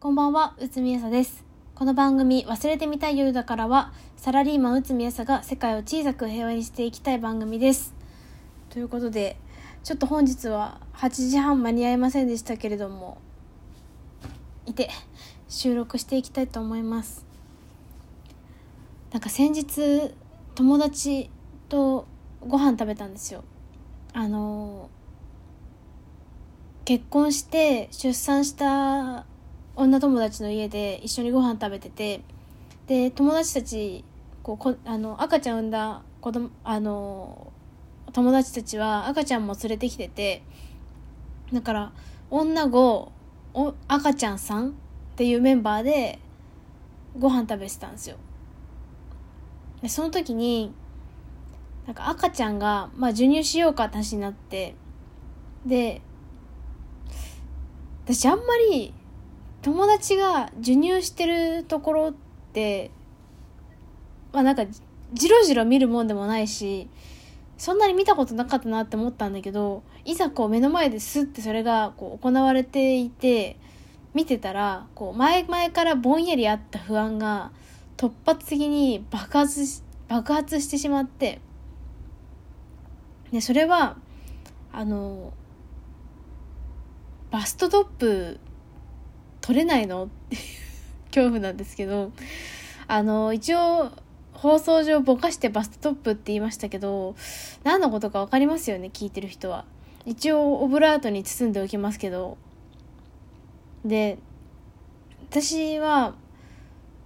こんばんは、うつみやさです。この番組、忘れてみたい夜だからは、サラリーマンうつみやさが世界を小さく平和にしていきたい番組です。ということで、ちょっと本日は8時半間に合いませんでしたけれども、いて、収録していきたいと思います。なんか先日、友達とご飯食べたんですよ。あの結婚して出産した女友達の家で一緒にご飯食べててで友達たちこうこあの赤ちゃん産んだ子供あの友達たちは赤ちゃんも連れてきててだから女5お赤ちゃん3っていうメンバーでご飯食べてたんですよ。でその時になんか赤ちゃんが、まあ、授乳しようかって話になってで私あんまり友達が授乳してるところってまあなんかじろじろ見るもんでもないしそんなに見たことなかったなって思ったんだけどいざこう目の前ですってそれがこう行われていて見てたらこう前々からぼんやりあった不安が突発的に爆発し爆発してしまってでそれはあのバストトップ取れないの？っていう恐怖なんですけどあの一応放送上ぼかしてバストトップって言いましたけど何のことか分かりますよね？聞いてる人は。一応オブラートに包んでおきますけど。で私は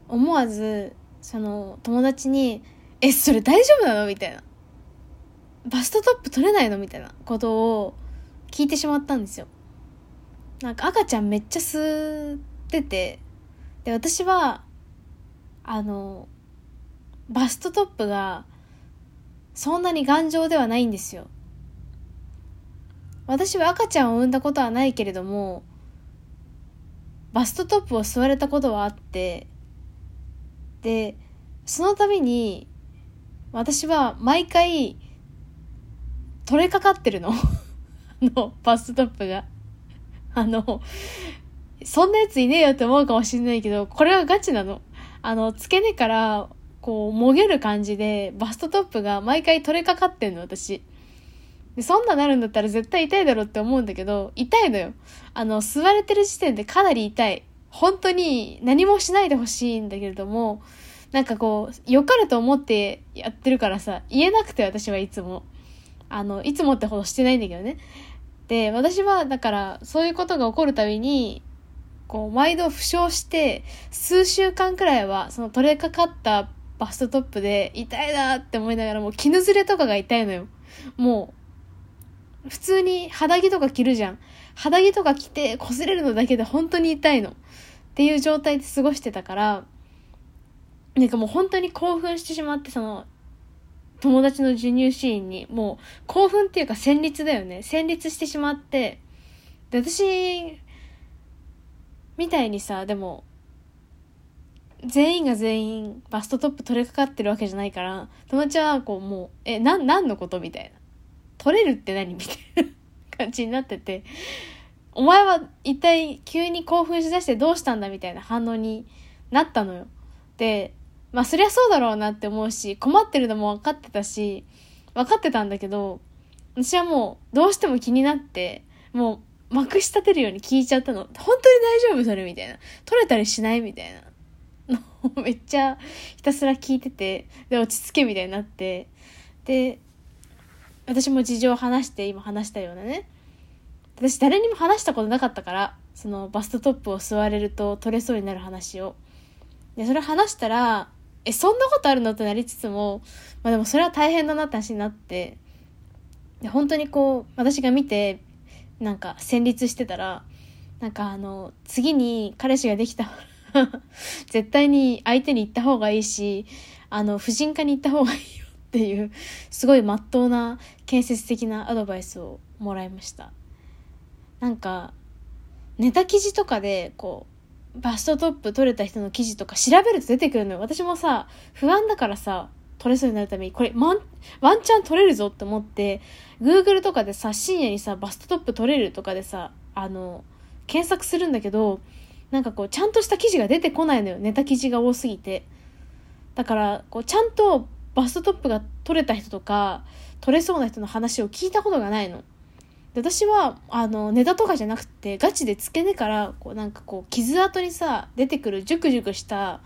思わずその友達に「えそれ大丈夫なの?」みたいな「バストトップ取れないの?」みたいなことを聞いてしまったんですよ。なんか赤ちゃんめっちゃ吸っててで私はあのバストトップがそんなに頑丈ではないんですよ。私は赤ちゃんを産んだことはないけれどもバストトップを吸われたことはあってでその度に私は毎回取れかかってるの。のバストトップが。あの、そんなやついねえよって思うかもしれないけど、これはガチなの。あの、付け根から、こう、もげる感じで、バストトップが毎回取れかかってんの、私。で、そんななるんだったら絶対痛いだろって思うんだけど、痛いのよ。あの、吸われてる時点でかなり痛い。本当に何もしないでほしいんだけれども、なんかこう、良かれと思ってやってるからさ、言えなくて私はいつも。あの、いつもってほどしてないんだけどね。で私はだからそういうことが起こるたびにこう毎度負傷して数週間くらいはその取れかかったバストトップで痛いなって思いながらもう絹ずれとかが痛いのよ。もう普通に肌着とか着るじゃん。肌着とか着て擦れるのだけで本当に痛いの。っていう状態で過ごしてたからなんかもう本当に興奮してしまってその友達の授乳シーンにもう興奮っていうか戦慄だよね戦慄してしまってで私みたいにさでも全員が全員バストトップ取れかかってるわけじゃないから友達はこうもう「えな何のこと?」みたいな「取れるって何?」みたいな 感じになってて「お前は一体急に興奮しだしてどうしたんだ?」みたいな反応になったのよ。でまあそりゃそうだろうなって思うし、困ってるのも分かってたし、分かってたんだけど、私はもうどうしても気になって、もうまくし立てるように聞いちゃったの。本当に大丈夫それみたいな。取れたりしないみたいな。の めっちゃひたすら聞いてて、で落ち着けみたいになって、で、私も事情を話して今話したようなね。私誰にも話したことなかったから、そのバストトップを吸われると取れそうになる話を。で、それ話したら、え、そんなことあるの？ってなりつつも、まあでもそれは大変だなって話になって、で、本当にこう、私が見て、なんか戦慄してたら、なんかあの、次に彼氏ができた 絶対に相手に言った方がいいし、あの、婦人科に行った方がいいよっていう、すごい真っ当な建設的なアドバイスをもらいました。なんか、ネタ記事とかで、こう、バストトップ取れた人の記事とか調べると出てくるのよ。私もさ、不安だからさ、取れそうになるために、これ、ワン、ワンチャン取れるぞって思って、Google とかでさ、深夜にさ、バストトップ取れるとかでさ、あの、検索するんだけど、なんかこうちゃんとした記事が出てこないのよ。ネタ記事が多すぎて。だからこうちゃんとバストトップが取れた人とか取れそうな人の話を聞いたことがないの。で私はあのネタとかじゃなくてガチで付け根からこうなんかこう傷跡にさ出てくるジュクジュクした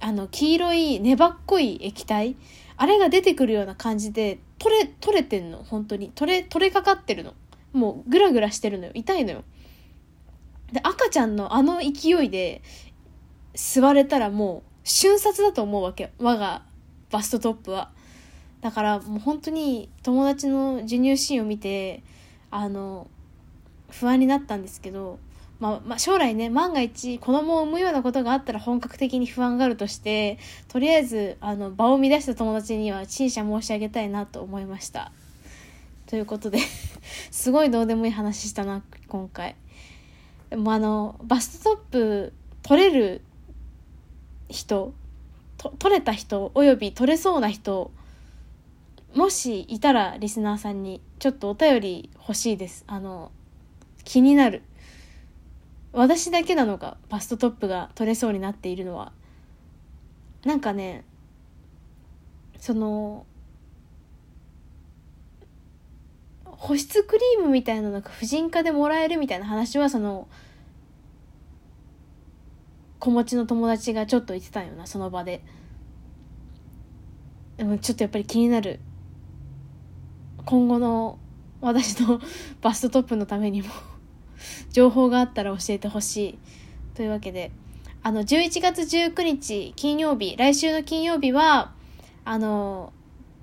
あの黄色い粘っこい液体あれが出てくるような感じで取れ取れてんの本当に。取れ取れかかってるの。もうグラグラしてるのよ。痛いのよ。で赤ちゃんのあの勢いで座れたらもう瞬殺だと思うわけ我がバストトップは。だからもう本当に友達の授乳シーンを見てあの不安になったんですけどまあ、まあ、将来ね、万が一子供を産むようなことがあったら本格的に不安があるとして、とりあえず、あの、場を乱した友達には陳謝申し上げたいなと思いました。ということで すごいどうでもいい話したな、今回。でもあの、バストトップ取れる人、と取れた人、および取れそうな人、もしいたらリスナーさんにちょっとお便り欲しいです。あの、気になる。私だけなのかバストトップが取れそうになっているのはなんかねその保湿クリームみたいなのが婦人科でもらえるみたいな話はその子持ちの友達がちょっと言ってたよなその場ででもちょっとやっぱり気になる今後の私のバストトップのためにも 情報があったら教えてほしい。というわけで、あの、11月19日金曜日、来週の金曜日は、あの、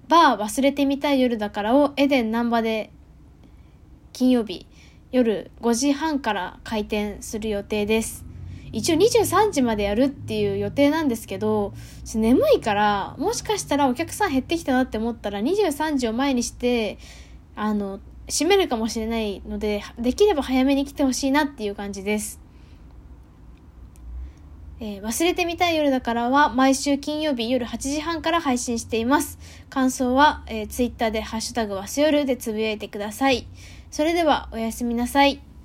バー忘れてみたい夜だからをエデン難波で金曜日夜5時半から開店する予定です。一応23時までやるっていう予定なんですけど、眠いから、もしかしたらお客さん減ってきたなって思ったら23時を前にして、あの、閉めるかもしれないので、できれば早めに来てほしいなっていう感じです。えー、忘れてみたい夜だからは毎週金曜日夜8時半から配信しています。感想は、えー、ツイッターでハッシュタグわす夜でつぶやいてください。それではおやすみなさい。